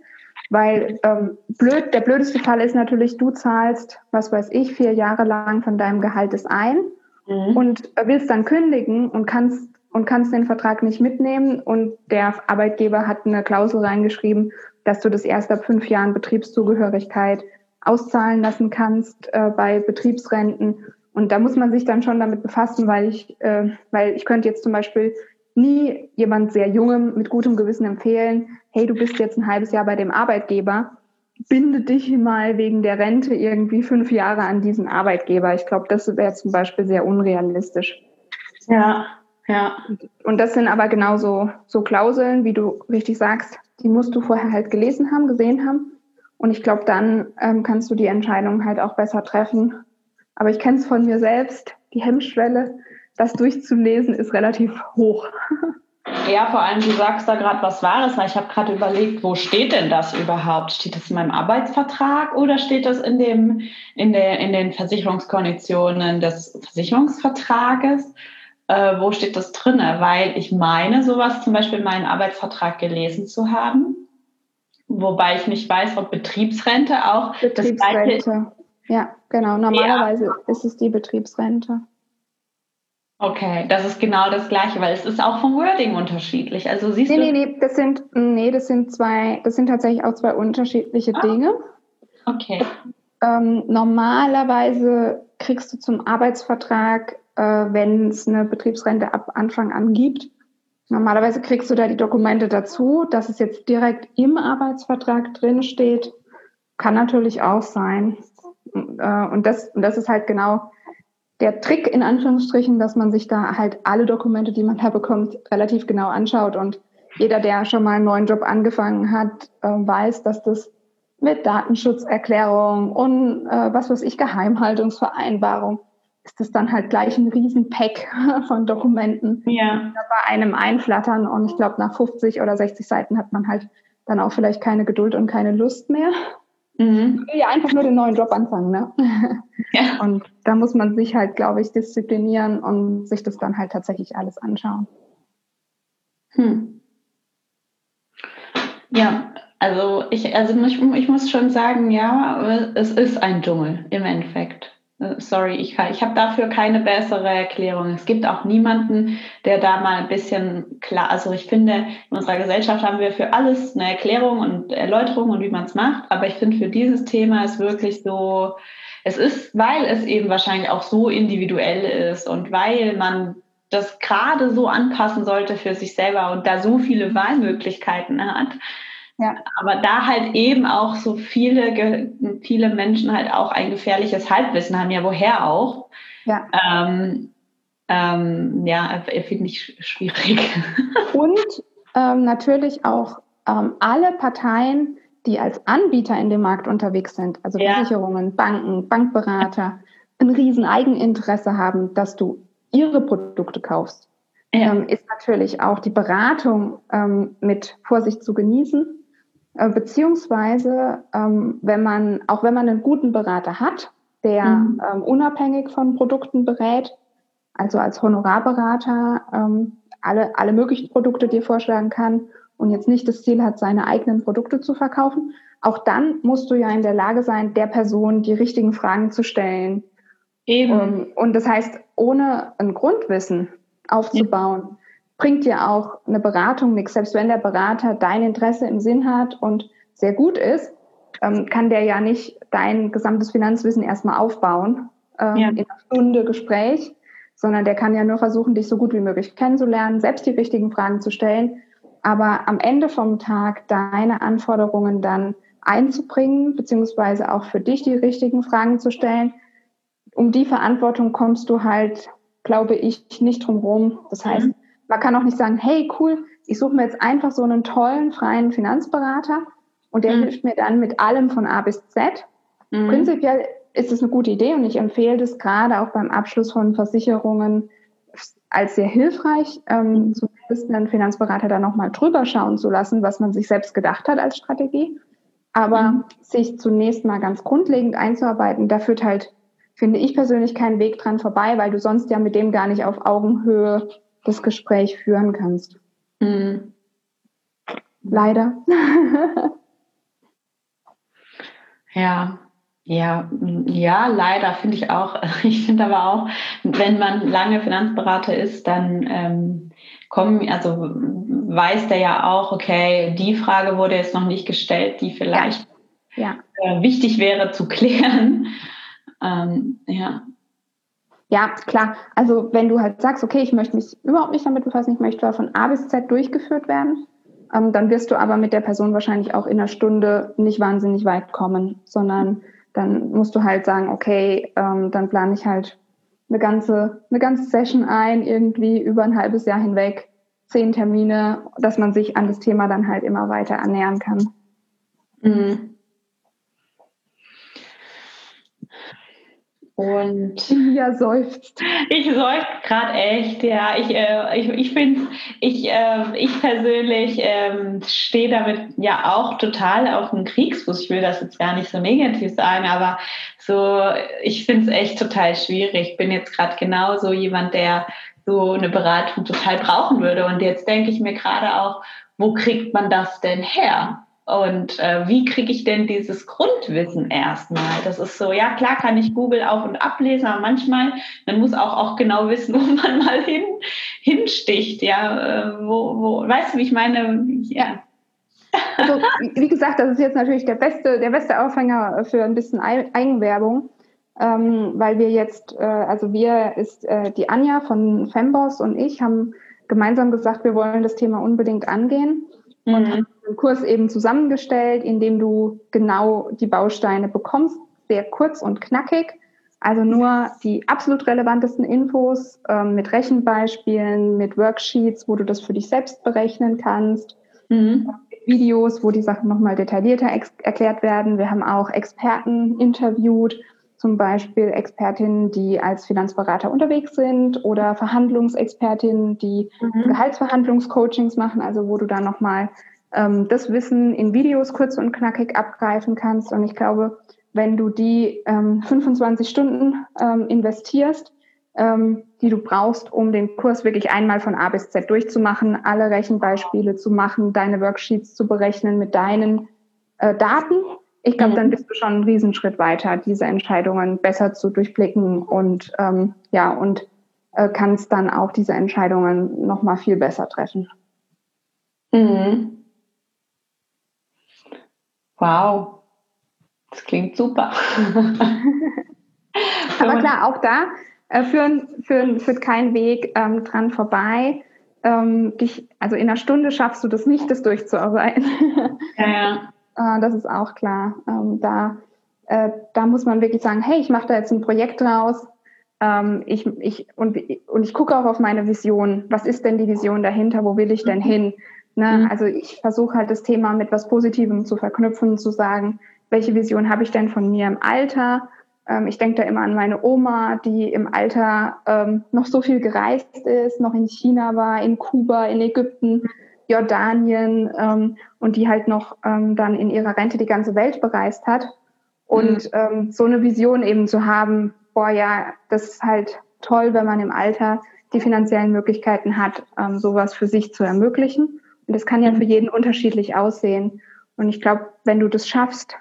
Speaker 1: Weil ähm, blöd, der blödeste Fall ist natürlich, du zahlst, was weiß ich, vier Jahre lang von deinem Gehalt ein mhm. und willst dann kündigen und kannst und kannst den Vertrag nicht mitnehmen und der Arbeitgeber hat eine Klausel reingeschrieben, dass du das erst ab fünf Jahren Betriebszugehörigkeit auszahlen lassen kannst äh, bei Betriebsrenten. Und da muss man sich dann schon damit befassen, weil ich, äh, weil ich könnte jetzt zum Beispiel nie jemand sehr Jungem mit gutem Gewissen empfehlen, hey, du bist jetzt ein halbes Jahr bei dem Arbeitgeber, binde dich mal wegen der Rente irgendwie fünf Jahre an diesen Arbeitgeber. Ich glaube, das wäre zum Beispiel sehr unrealistisch.
Speaker 2: Ja, ja.
Speaker 1: Und das sind aber genauso so Klauseln, wie du richtig sagst, die musst du vorher halt gelesen haben, gesehen haben. Und ich glaube, dann ähm, kannst du die Entscheidung halt auch besser treffen. Aber ich kenne es von mir selbst, die Hemmschwelle, das durchzulesen, ist relativ hoch.
Speaker 2: Ja, vor allem, du sagst da gerade was Wahres, weil ich habe gerade überlegt, wo steht denn das überhaupt? Steht das in meinem Arbeitsvertrag oder steht das in, dem, in, der, in den Versicherungskonditionen des Versicherungsvertrages? Äh, wo steht das drin? Weil ich meine, sowas zum Beispiel in meinem Arbeitsvertrag gelesen zu haben. Wobei ich nicht weiß, ob Betriebsrente auch
Speaker 1: Betriebsrente. das gleiche Ja, genau. Normalerweise ja. ist es die Betriebsrente.
Speaker 2: Okay, das ist genau das Gleiche, weil es ist auch vom Wording unterschiedlich. Also siehst
Speaker 1: nee,
Speaker 2: du.
Speaker 1: Nee, nee, das sind, nee, das sind zwei, das sind tatsächlich auch zwei unterschiedliche ah. Dinge.
Speaker 2: Okay.
Speaker 1: Ähm, normalerweise kriegst du zum Arbeitsvertrag, äh, wenn es eine Betriebsrente ab Anfang an gibt, normalerweise kriegst du da die Dokumente dazu, dass es jetzt direkt im Arbeitsvertrag drin steht. Kann natürlich auch sein. Äh, und das, und das ist halt genau der Trick in Anführungsstrichen, dass man sich da halt alle Dokumente, die man da bekommt, relativ genau anschaut. Und jeder, der schon mal einen neuen Job angefangen hat, äh, weiß, dass das mit Datenschutzerklärung und äh, was weiß ich, Geheimhaltungsvereinbarung, ist das dann halt gleich ein Riesenpack von Dokumenten,
Speaker 2: ja.
Speaker 1: die bei einem einflattern. Und ich glaube, nach 50 oder 60 Seiten hat man halt dann auch vielleicht keine Geduld und keine Lust mehr. Mhm. Ich will ja einfach nur den neuen Job anfangen, ne? Ja. Und da muss man sich halt, glaube ich, disziplinieren und sich das dann halt tatsächlich alles anschauen.
Speaker 2: Hm. Ja, also ich, also ich, ich muss schon sagen, ja, es ist ein Dschungel im Endeffekt. Äh, sorry, ich, ich habe dafür keine bessere Erklärung. Es gibt auch niemanden, der da mal ein bisschen klar, also ich finde, in unserer Gesellschaft haben wir für alles eine Erklärung und Erläuterung und wie man es macht, aber ich finde für dieses Thema ist wirklich so, es ist, weil es eben wahrscheinlich auch so individuell ist und weil man das gerade so anpassen sollte für sich selber und da so viele Wahlmöglichkeiten hat, ja. Aber da halt eben auch so viele, viele Menschen halt auch ein gefährliches Halbwissen haben, ja woher auch. Ja. Ähm, ähm, ja, finde ich schwierig.
Speaker 1: Und ähm, natürlich auch ähm, alle Parteien, die als Anbieter in dem Markt unterwegs sind, also ja. Versicherungen, Banken, Bankberater, ein riesen Eigeninteresse haben, dass du ihre Produkte kaufst, ja. ähm, ist natürlich auch die Beratung ähm, mit Vorsicht zu genießen. Äh, beziehungsweise, ähm, wenn man, auch wenn man einen guten Berater hat, der mhm. ähm, unabhängig von Produkten berät, also als Honorarberater ähm, alle, alle möglichen Produkte dir vorschlagen kann und jetzt nicht das Ziel hat, seine eigenen Produkte zu verkaufen, auch dann musst du ja in der Lage sein, der Person die richtigen Fragen zu stellen. Eben. Und das heißt, ohne ein Grundwissen aufzubauen, ja. Bringt dir auch eine Beratung nichts. Selbst wenn der Berater dein Interesse im Sinn hat und sehr gut ist, ähm, kann der ja nicht dein gesamtes Finanzwissen erstmal aufbauen ähm, ja. in einer Stunde Gespräch, sondern der kann ja nur versuchen, dich so gut wie möglich kennenzulernen, selbst die richtigen Fragen zu stellen, aber am Ende vom Tag deine Anforderungen dann einzubringen, beziehungsweise auch für dich die richtigen Fragen zu stellen. Um die Verantwortung kommst du halt glaube ich, nicht drum rum. Das heißt, mhm. Man kann auch nicht sagen, hey, cool, ich suche mir jetzt einfach so einen tollen, freien Finanzberater und der mhm. hilft mir dann mit allem von A bis Z. Mhm. Prinzipiell ist es eine gute Idee und ich empfehle das gerade auch beim Abschluss von Versicherungen als sehr hilfreich, ähm, mhm. zumindest einen Finanzberater da nochmal drüber schauen zu lassen, was man sich selbst gedacht hat als Strategie. Aber mhm. sich zunächst mal ganz grundlegend einzuarbeiten, da führt halt finde ich persönlich keinen Weg dran vorbei, weil du sonst ja mit dem gar nicht auf Augenhöhe das Gespräch führen kannst. Mhm. Leider.
Speaker 2: ja, ja, ja, leider finde ich auch. Ich finde aber auch, wenn man lange Finanzberater ist, dann ähm, kommen, also weiß der ja auch, okay, die Frage wurde jetzt noch nicht gestellt, die vielleicht ja. Ja. Äh, wichtig wäre zu klären. Ähm, ja.
Speaker 1: Ja, klar. Also wenn du halt sagst, okay, ich möchte mich überhaupt nicht damit befassen, ich möchte von A bis Z durchgeführt werden, ähm, dann wirst du aber mit der Person wahrscheinlich auch in einer Stunde nicht wahnsinnig weit kommen, sondern dann musst du halt sagen, okay, ähm, dann plane ich halt eine ganze, eine ganze Session ein, irgendwie über ein halbes Jahr hinweg, zehn Termine, dass man sich an das Thema dann halt immer weiter annähern kann. Mhm.
Speaker 2: Und
Speaker 1: ja, seufzt.
Speaker 2: Ich seufze gerade echt, ja. Ich, äh, ich, ich finde, ich, äh, ich persönlich äh, stehe damit ja auch total auf dem Kriegsfuß. Ich will das jetzt gar nicht so negativ sagen, aber so, ich finde es echt total schwierig. Ich bin jetzt gerade genauso jemand, der so eine Beratung total brauchen würde. Und jetzt denke ich mir gerade auch, wo kriegt man das denn her? Und äh, wie kriege ich denn dieses Grundwissen erstmal? Das ist so, ja klar kann ich Google auf und ablesen, aber manchmal, man muss auch, auch genau wissen, wo man mal hin, hinsticht, ja, äh, wo, wo, weißt du, wie ich meine, ja.
Speaker 1: Also, wie gesagt, das ist jetzt natürlich der beste, der beste Aufhänger für ein bisschen Eigenwerbung, ähm, weil wir jetzt, äh, also wir ist äh, die Anja von Femboss und ich haben gemeinsam gesagt, wir wollen das Thema unbedingt angehen mhm. und haben einen Kurs eben zusammengestellt, in dem du genau die Bausteine bekommst, sehr kurz und knackig. Also nur die absolut relevantesten Infos ähm, mit Rechenbeispielen, mit Worksheets, wo du das für dich selbst berechnen kannst, mhm. Videos, wo die Sachen nochmal detaillierter erklärt werden. Wir haben auch Experten interviewt, zum Beispiel Expertinnen, die als Finanzberater unterwegs sind oder Verhandlungsexpertinnen, die mhm. Gehaltsverhandlungscoachings machen, also wo du dann nochmal ähm, das Wissen in Videos kurz und knackig abgreifen kannst. Und ich glaube, wenn du die ähm, 25 Stunden ähm, investierst, ähm, die du brauchst, um den Kurs wirklich einmal von A bis Z durchzumachen, alle Rechenbeispiele zu machen, deine Worksheets zu berechnen mit deinen äh, Daten, ich glaube, dann mhm. bist du schon einen Riesenschritt weiter, diese Entscheidungen besser zu durchblicken und ähm, ja und äh, kannst dann auch diese Entscheidungen noch mal viel besser treffen.
Speaker 2: Mhm. Wow, das klingt super.
Speaker 1: Aber klar, auch da äh, führen, führen, führt kein Weg ähm, dran vorbei. Ähm, dich, also in einer Stunde schaffst du das nicht, das durchzuarbeiten. Ja, ja. äh, das ist auch klar. Ähm, da, äh, da muss man wirklich sagen, hey, ich mache da jetzt ein Projekt draus. ähm, ich, ich, und, und ich gucke auch auf meine Vision. Was ist denn die Vision dahinter? Wo will ich denn hin? Ne? Mhm. Also ich versuche halt das Thema mit was Positivem zu verknüpfen, zu sagen, welche Vision habe ich denn von mir im Alter? Ähm, ich denke da immer an meine Oma, die im Alter ähm, noch so viel gereist ist, noch in China war, in Kuba, in Ägypten, Jordanien ähm, und die halt noch ähm, dann in ihrer Rente die ganze Welt bereist hat. Und mhm. ähm, so eine Vision eben zu haben, boah ja, das ist halt toll, wenn man im Alter die finanziellen Möglichkeiten hat, ähm, sowas für sich zu ermöglichen. Und das kann ja für mhm. jeden unterschiedlich aussehen. Und ich glaube, wenn du das schaffst,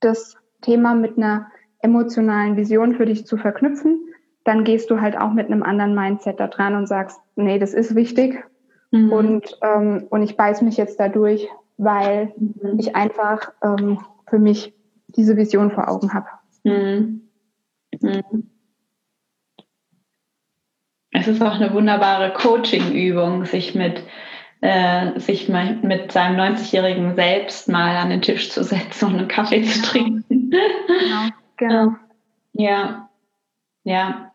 Speaker 1: das Thema mit einer emotionalen Vision für dich zu verknüpfen, dann gehst du halt auch mit einem anderen Mindset da dran und sagst, nee, das ist wichtig mhm. und, ähm, und ich beiß mich jetzt dadurch, weil mhm. ich einfach ähm, für mich diese Vision vor Augen habe. Mhm.
Speaker 2: mhm. Es ist auch eine wunderbare Coaching-Übung, sich mit äh, sich mal mit seinem 90-jährigen Selbst mal an den Tisch zu setzen und einen Kaffee zu trinken. Genau. Genau. Ja, ja.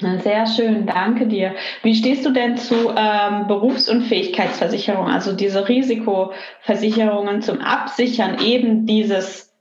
Speaker 2: Sehr schön, danke dir. Wie stehst du denn zu ähm, Berufsunfähigkeitsversicherung, also diese Risikoversicherungen zum Absichern eben dieses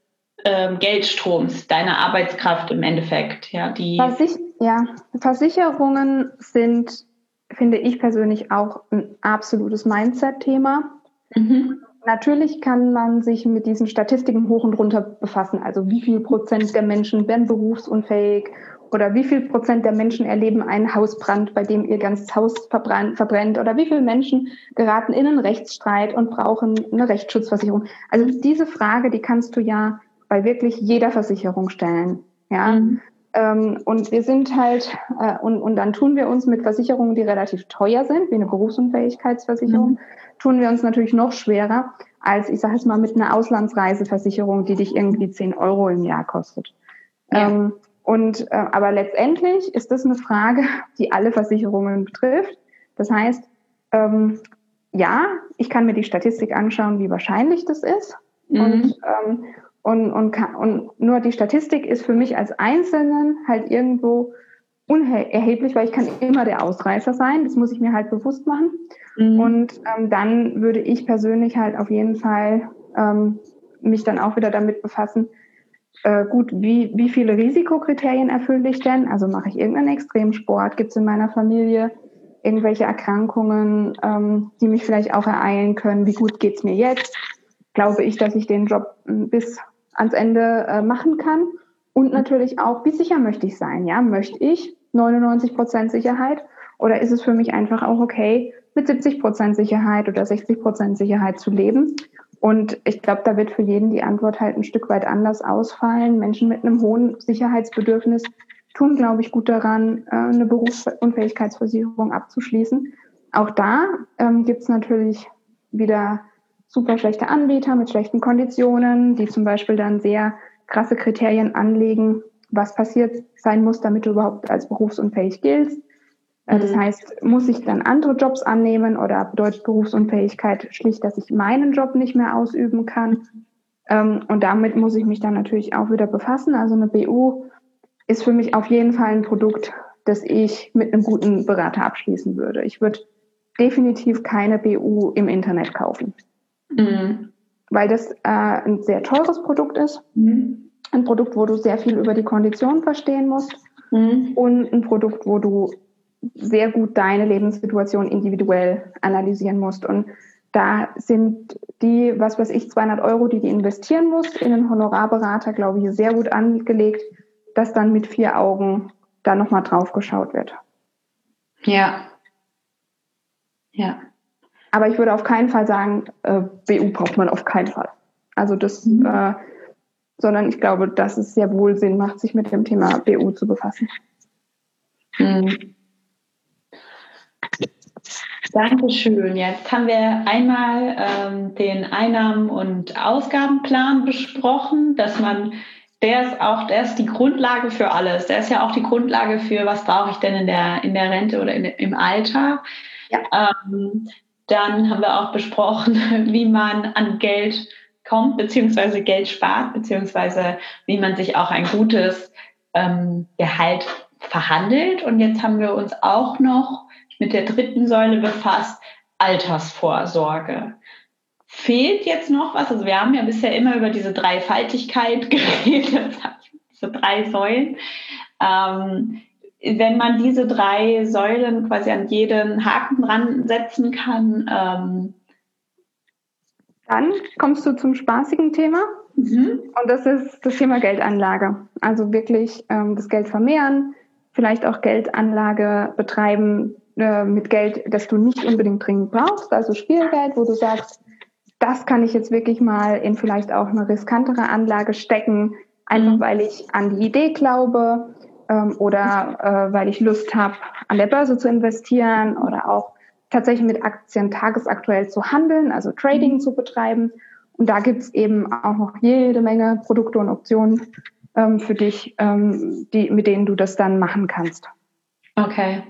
Speaker 2: ähm, Geldstroms, deiner Arbeitskraft im Endeffekt? Ja, die
Speaker 1: Versich ja, Versicherungen sind, finde ich persönlich, auch ein absolutes Mindset-Thema. Mhm. Natürlich kann man sich mit diesen Statistiken hoch und runter befassen. Also wie viel Prozent der Menschen werden berufsunfähig oder wie viel Prozent der Menschen erleben einen Hausbrand, bei dem ihr ganzes Haus verbrennt oder wie viele Menschen geraten in einen Rechtsstreit und brauchen eine Rechtsschutzversicherung. Also diese Frage, die kannst du ja bei wirklich jeder Versicherung stellen. Ja. Mhm. Ähm, und wir sind halt, äh, und, und dann tun wir uns mit Versicherungen, die relativ teuer sind, wie eine Berufsunfähigkeitsversicherung, mhm. tun wir uns natürlich noch schwerer als, ich sage es mal, mit einer Auslandsreiseversicherung, die dich irgendwie 10 Euro im Jahr kostet. Ja. Ähm, und äh, aber letztendlich ist das eine Frage, die alle Versicherungen betrifft. Das heißt, ähm, ja, ich kann mir die Statistik anschauen, wie wahrscheinlich das ist. Mhm. Und, ähm, und, und, und nur die Statistik ist für mich als Einzelnen halt irgendwo unerheblich, weil ich kann immer der Ausreißer sein. Das muss ich mir halt bewusst machen. Mhm. Und ähm, dann würde ich persönlich halt auf jeden Fall ähm, mich dann auch wieder damit befassen, äh, gut, wie, wie viele Risikokriterien erfülle ich denn? Also mache ich irgendeinen Extremsport? Gibt es in meiner Familie irgendwelche Erkrankungen, ähm, die mich vielleicht auch ereilen können? Wie gut geht's mir jetzt? Glaube ich, dass ich den Job hm, bis ans Ende äh, machen kann. Und natürlich auch, wie sicher möchte ich sein? Ja, möchte ich 99 Prozent Sicherheit oder ist es für mich einfach auch okay, mit 70 Prozent Sicherheit oder 60 Prozent Sicherheit zu leben? Und ich glaube, da wird für jeden die Antwort halt ein Stück weit anders ausfallen. Menschen mit einem hohen Sicherheitsbedürfnis tun, glaube ich, gut daran, äh, eine Berufsunfähigkeitsversicherung abzuschließen. Auch da ähm, gibt es natürlich wieder super schlechte Anbieter mit schlechten Konditionen, die zum Beispiel dann sehr krasse Kriterien anlegen, was passiert sein muss, damit du überhaupt als berufsunfähig giltst. Äh, das mhm. heißt, muss ich dann andere Jobs annehmen oder bedeutet Berufsunfähigkeit schlicht, dass ich meinen Job nicht mehr ausüben kann? Ähm, und damit muss ich mich dann natürlich auch wieder befassen. Also eine BU ist für mich auf jeden Fall ein Produkt, das ich mit einem guten Berater abschließen würde. Ich würde definitiv keine BU im Internet kaufen. Mhm. Weil das äh, ein sehr teures Produkt ist. Mhm. Ein Produkt, wo du sehr viel über die Konditionen verstehen musst. Mhm. Und ein Produkt, wo du sehr gut deine Lebenssituation individuell analysieren musst. Und da sind die, was weiß ich, 200 Euro, die du investieren musst in einen Honorarberater, glaube ich, sehr gut angelegt, dass dann mit vier Augen da nochmal drauf geschaut wird.
Speaker 2: Ja. Ja.
Speaker 1: Aber ich würde auf keinen Fall sagen, äh, BU braucht man auf keinen Fall. Also das, mhm. äh, sondern ich glaube, dass es sehr wohl Sinn macht, sich mit dem Thema BU zu befassen. Mhm.
Speaker 2: Dankeschön. Jetzt haben wir einmal ähm, den Einnahmen- und Ausgabenplan besprochen, dass man, der ist auch, der ist die Grundlage für alles. Der ist ja auch die Grundlage für, was brauche ich denn in der, in der Rente oder in, im Alter. Ja. Ähm, dann haben wir auch besprochen, wie man an Geld kommt, beziehungsweise Geld spart, beziehungsweise wie man sich auch ein gutes ähm, Gehalt
Speaker 4: verhandelt und jetzt haben wir uns auch noch mit der dritten Säule befasst, Altersvorsorge. Fehlt jetzt noch was? Also wir haben ja bisher immer über diese Dreifaltigkeit geredet, diese drei Säulen. Ähm, wenn man diese drei Säulen quasi an jeden Haken dran setzen kann, ähm,
Speaker 1: dann kommst du zum spaßigen Thema. Mhm. Und das ist das Thema Geldanlage. Also wirklich ähm, das Geld vermehren, vielleicht auch Geldanlage betreiben äh, mit Geld, das du nicht unbedingt dringend brauchst, also Spielgeld, wo du sagst, das kann ich jetzt wirklich mal in vielleicht auch eine riskantere Anlage stecken, einfach mhm. weil ich an die Idee glaube ähm, oder äh, weil ich Lust habe, an der Börse zu investieren oder auch tatsächlich mit Aktien tagesaktuell zu handeln, also Trading zu betreiben. Und da gibt es eben auch noch jede Menge Produkte und Optionen ähm, für dich, ähm, die, mit denen du das dann machen kannst.
Speaker 4: Okay.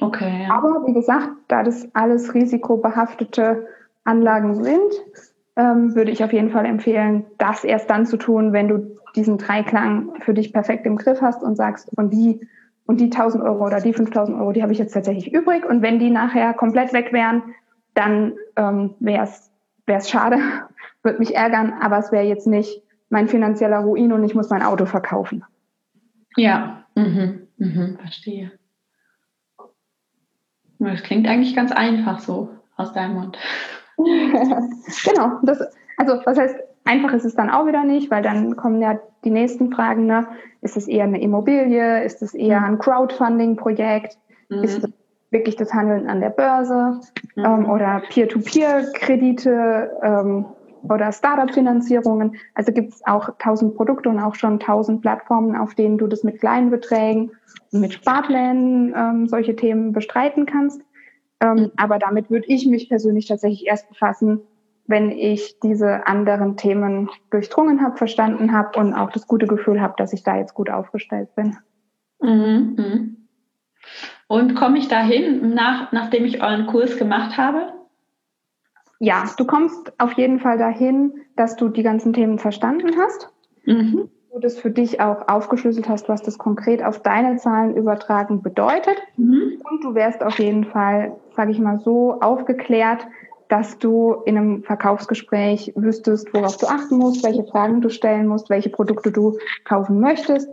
Speaker 4: Okay.
Speaker 1: Ja. Aber wie gesagt, da das alles risikobehaftete Anlagen sind, ähm, würde ich auf jeden Fall empfehlen, das erst dann zu tun, wenn du diesen Dreiklang für dich perfekt im Griff hast und sagst, und die und die 1000 Euro oder die 5000 Euro, die habe ich jetzt tatsächlich übrig. Und wenn die nachher komplett weg wären, dann ähm, wäre es schade, würde mich ärgern, aber es wäre jetzt nicht mein finanzieller Ruin und ich muss mein Auto verkaufen.
Speaker 4: Ja, mhm. Mhm. verstehe. Das klingt eigentlich ganz einfach so aus deinem Mund.
Speaker 1: genau. Das, also was heißt, einfach ist es dann auch wieder nicht, weil dann kommen ja die nächsten Fragen. Ne? Ist es eher eine Immobilie? Ist es eher ein Crowdfunding-Projekt? Mhm. Ist es wirklich das Handeln an der Börse mhm. ähm, oder Peer-to-Peer-Kredite ähm, oder Startup-Finanzierungen? Also gibt es auch tausend Produkte und auch schon tausend Plattformen, auf denen du das mit kleinen Beträgen und mit Sparplänen ähm, solche Themen bestreiten kannst. Ähm, mhm. Aber damit würde ich mich persönlich tatsächlich erst befassen, wenn ich diese anderen Themen durchdrungen habe, verstanden habe und auch das gute Gefühl habe, dass ich da jetzt gut aufgestellt bin.
Speaker 4: Mhm. mhm. Und komme ich dahin, nach, nachdem ich euren Kurs gemacht habe?
Speaker 1: Ja, du kommst auf jeden Fall dahin, dass du die ganzen Themen verstanden hast. Mhm du das für dich auch aufgeschlüsselt hast, was das konkret auf deine Zahlen übertragen bedeutet. Mhm. Und du wärst auf jeden Fall, sage ich mal so, aufgeklärt, dass du in einem Verkaufsgespräch wüsstest, worauf du achten musst, welche Fragen du stellen musst, welche Produkte du kaufen möchtest.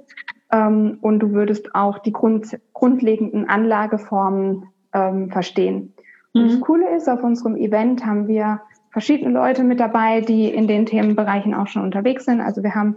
Speaker 1: Ähm, und du würdest auch die Grund, grundlegenden Anlageformen ähm, verstehen. Mhm. Und das Coole ist, auf unserem Event haben wir verschiedene Leute mit dabei, die in den Themenbereichen auch schon unterwegs sind. Also wir haben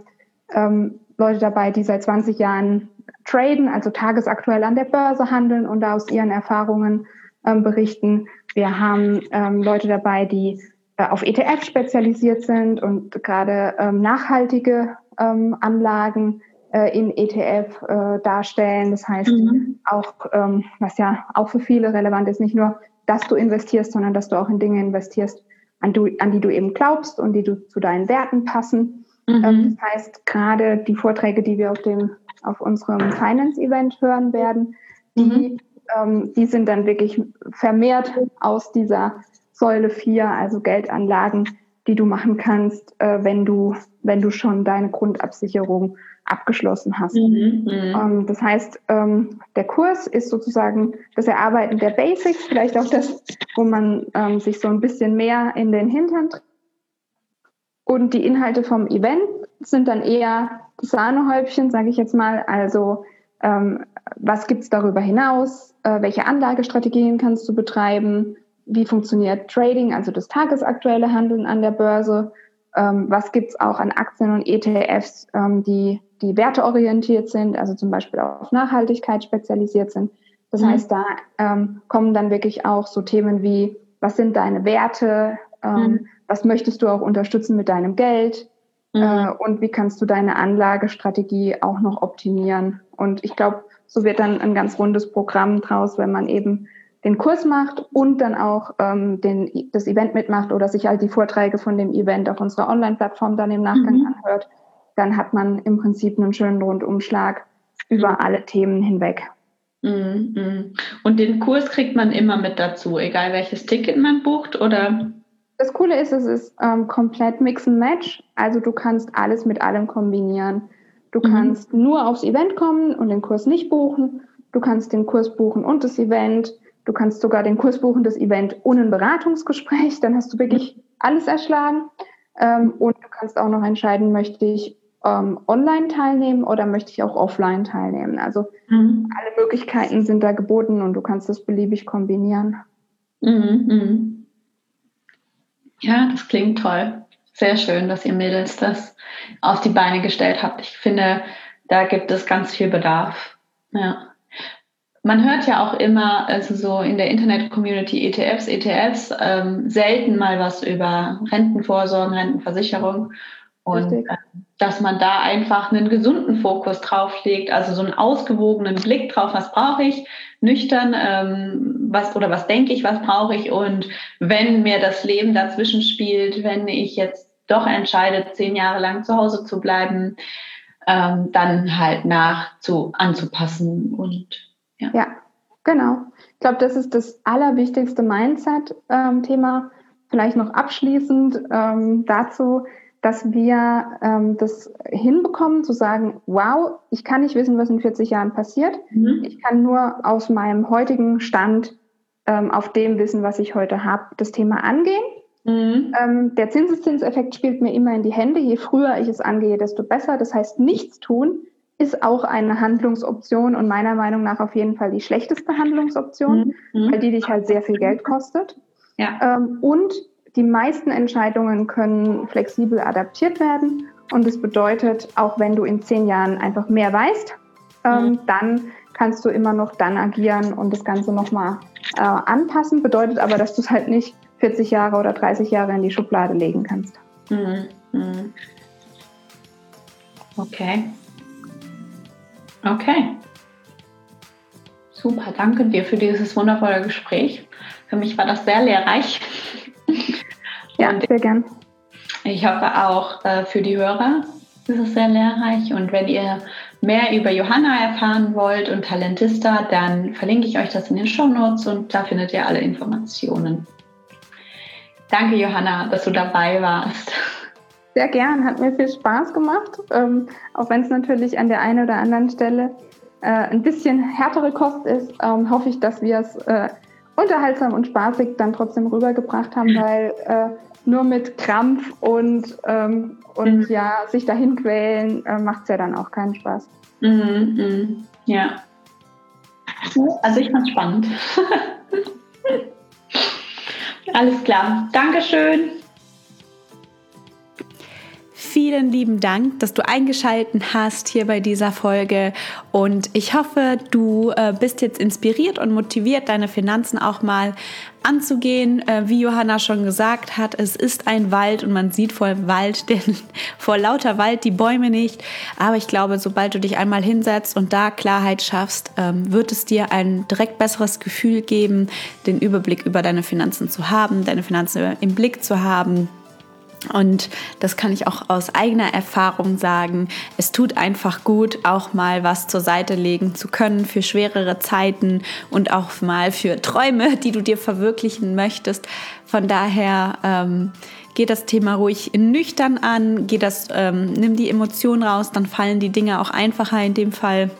Speaker 1: ähm, Leute dabei, die seit 20 Jahren traden, also tagesaktuell an der Börse handeln und aus ihren Erfahrungen ähm, berichten. Wir haben ähm, Leute dabei, die äh, auf ETF spezialisiert sind und gerade ähm, nachhaltige ähm, Anlagen äh, in ETF äh, darstellen. Das heißt mhm. auch, ähm, was ja auch für viele relevant ist, nicht nur, dass du investierst, sondern dass du auch in Dinge investierst, an, du, an die du eben glaubst und die du zu deinen Werten passen. Mhm. Ähm, das heißt, gerade die Vorträge, die wir auf dem auf unserem Finance-Event hören werden, die, mhm. Ähm, die sind dann wirklich vermehrt aus dieser Säule 4, also Geldanlagen, die du machen kannst, äh, wenn du, wenn du schon deine Grundabsicherung abgeschlossen hast. Mhm, mhm. ähm, das heißt, ähm, der Kurs ist sozusagen das Erarbeiten der Basics, vielleicht auch das, wo man ähm, sich so ein bisschen mehr in den Hintern und die Inhalte vom Event sind dann eher das Sahnehäubchen, sage ich jetzt mal. Also ähm, was gibt's darüber hinaus? Äh, welche Anlagestrategien kannst du betreiben? Wie funktioniert Trading, also das tagesaktuelle Handeln an der Börse? Ähm, was gibt's auch an Aktien und ETFs, ähm, die, die werteorientiert sind, also zum Beispiel auf Nachhaltigkeit spezialisiert sind? Das mhm. heißt, da ähm, kommen dann wirklich auch so Themen wie, was sind deine Werte? Ähm, mhm was möchtest du auch unterstützen mit deinem Geld mhm. äh, und wie kannst du deine Anlagestrategie auch noch optimieren. Und ich glaube, so wird dann ein ganz rundes Programm draus, wenn man eben den Kurs macht und dann auch ähm, den, das Event mitmacht oder sich halt die Vorträge von dem Event auf unserer Online-Plattform dann im Nachgang mhm. anhört, dann hat man im Prinzip einen schönen Rundumschlag über mhm. alle Themen hinweg.
Speaker 4: Mhm, mhm. Und den Kurs kriegt man immer mit dazu, egal welches Ticket man bucht oder?
Speaker 1: Das Coole ist, es ist ähm, komplett Mix and Match. Also du kannst alles mit allem kombinieren. Du mhm. kannst nur aufs Event kommen und den Kurs nicht buchen. Du kannst den Kurs buchen und das Event. Du kannst sogar den Kurs buchen, das Event ohne ein Beratungsgespräch. Dann hast du wirklich mhm. alles erschlagen. Ähm, und du kannst auch noch entscheiden, möchte ich ähm, online teilnehmen oder möchte ich auch offline teilnehmen. Also mhm. alle Möglichkeiten sind da geboten und du kannst das beliebig kombinieren.
Speaker 5: Mhm, mhm. Ja, das klingt toll. Sehr schön, dass ihr Mädels das auf die Beine gestellt habt. Ich finde, da gibt es ganz viel Bedarf. Ja. Man hört ja auch immer, also so in der Internet-Community ETFs, ETFs, ähm, selten mal was über Rentenvorsorgen, Rentenversicherung. Und äh, dass man da einfach einen gesunden Fokus drauf legt, also so einen ausgewogenen Blick drauf, was brauche ich, nüchtern, ähm, was oder was denke ich, was brauche ich und wenn mir das Leben dazwischen spielt, wenn ich jetzt doch entscheide, zehn Jahre lang zu Hause zu bleiben, ähm, dann halt nach zu anzupassen und
Speaker 1: ja. Ja, genau. Ich glaube, das ist das allerwichtigste Mindset-Thema. Ähm, Vielleicht noch abschließend ähm, dazu dass wir ähm, das hinbekommen, zu sagen, wow, ich kann nicht wissen, was in 40 Jahren passiert. Mhm. Ich kann nur aus meinem heutigen Stand ähm, auf dem Wissen, was ich heute habe, das Thema angehen. Mhm. Ähm, der Zinseszinseffekt spielt mir immer in die Hände. Je früher ich es angehe, desto besser. Das heißt, nichts tun ist auch eine Handlungsoption und meiner Meinung nach auf jeden Fall die schlechteste Handlungsoption, mhm. weil die dich halt sehr viel Geld kostet. Ja. Ähm, und die meisten Entscheidungen können flexibel adaptiert werden. Und das bedeutet, auch wenn du in zehn Jahren einfach mehr weißt, ähm, mhm. dann kannst du immer noch dann agieren und das Ganze nochmal äh, anpassen. Bedeutet aber, dass du es halt nicht 40 Jahre oder 30 Jahre in die Schublade legen kannst. Mhm.
Speaker 5: Mhm. Okay. Okay. Super, danke dir für dieses wundervolle Gespräch. Für mich war das sehr lehrreich.
Speaker 1: Ja, und sehr gern.
Speaker 5: Ich hoffe auch äh, für die Hörer ist es sehr lehrreich. Und wenn ihr mehr über Johanna erfahren wollt und Talentista, dann verlinke ich euch das in den Show Notes und da findet ihr alle Informationen. Danke, Johanna, dass du dabei warst.
Speaker 1: Sehr gern, hat mir viel Spaß gemacht, ähm, auch wenn es natürlich an der einen oder anderen Stelle äh, ein bisschen härtere Kost ist, ähm, hoffe ich, dass wir es äh, unterhaltsam und spaßig dann trotzdem rübergebracht haben, weil äh, nur mit Krampf und, ähm, und mhm. ja, sich dahin quälen, äh, macht es ja dann auch keinen Spaß.
Speaker 5: Mhm, mh. Ja. Also ich fand es spannend. Alles klar. Dankeschön.
Speaker 2: Vielen lieben Dank, dass du eingeschaltet hast hier bei dieser Folge und ich hoffe, du äh, bist jetzt inspiriert und motiviert, deine Finanzen auch mal anzugehen. Äh, wie Johanna schon gesagt hat, es ist ein Wald und man sieht vor Wald, den, vor lauter Wald die Bäume nicht. Aber ich glaube, sobald du dich einmal hinsetzt und da Klarheit schaffst, ähm, wird es dir ein direkt besseres Gefühl geben, den Überblick über deine Finanzen zu haben, deine Finanzen im Blick zu haben und das kann ich auch aus eigener Erfahrung sagen. Es tut einfach gut, auch mal was zur Seite legen zu können für schwerere Zeiten und auch mal für Träume, die du dir verwirklichen möchtest. Von daher ähm, geh das Thema ruhig nüchtern an, geh das, ähm, nimm die Emotionen raus, dann fallen die Dinge auch einfacher in dem Fall.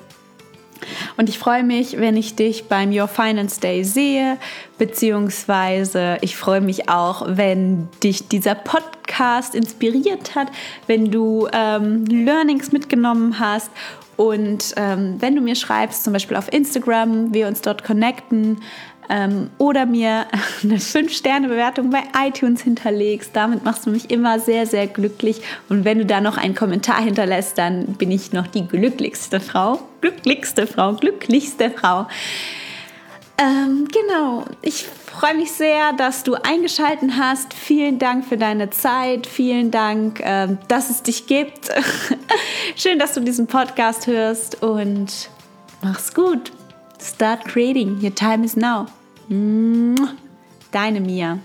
Speaker 2: Und ich freue mich, wenn ich dich beim Your Finance Day sehe, beziehungsweise ich freue mich auch, wenn dich dieser Podcast inspiriert hat, wenn du ähm, Learnings mitgenommen hast und ähm, wenn du mir schreibst, zum Beispiel auf Instagram, wir uns dort connecten, ähm, oder mir eine 5-Sterne-Bewertung bei iTunes hinterlegst. Damit machst du mich immer sehr, sehr glücklich. Und wenn du da noch einen Kommentar hinterlässt, dann bin ich noch die glücklichste Frau. Glücklichste Frau, glücklichste Frau. Ähm, genau, ich freue mich sehr, dass du eingeschaltet hast. Vielen Dank für deine Zeit. Vielen Dank, ähm, dass es dich gibt. Schön, dass du diesen Podcast hörst und mach's gut. Start creating. Your time is now. Deine Mia.